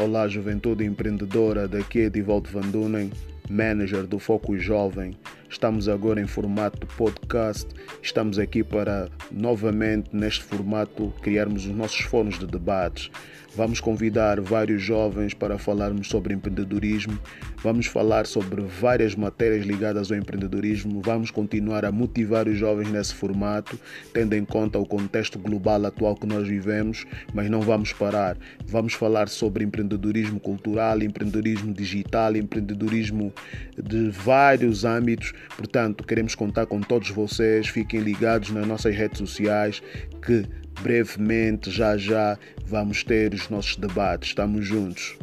Olá, juventude empreendedora, daqui é Edivaldo Van Dunen, manager do Foco Jovem. Estamos agora em formato podcast. Estamos aqui para novamente neste formato criarmos os nossos fóruns de debates. Vamos convidar vários jovens para falarmos sobre empreendedorismo. Vamos falar sobre várias matérias ligadas ao empreendedorismo. Vamos continuar a motivar os jovens nesse formato, tendo em conta o contexto global atual que nós vivemos, mas não vamos parar. Vamos falar sobre empreendedorismo cultural, empreendedorismo digital, empreendedorismo de vários âmbitos. Portanto, queremos contar com todos vocês. Fiquem ligados nas nossas redes sociais que brevemente, já já, vamos ter os nossos debates. Estamos juntos.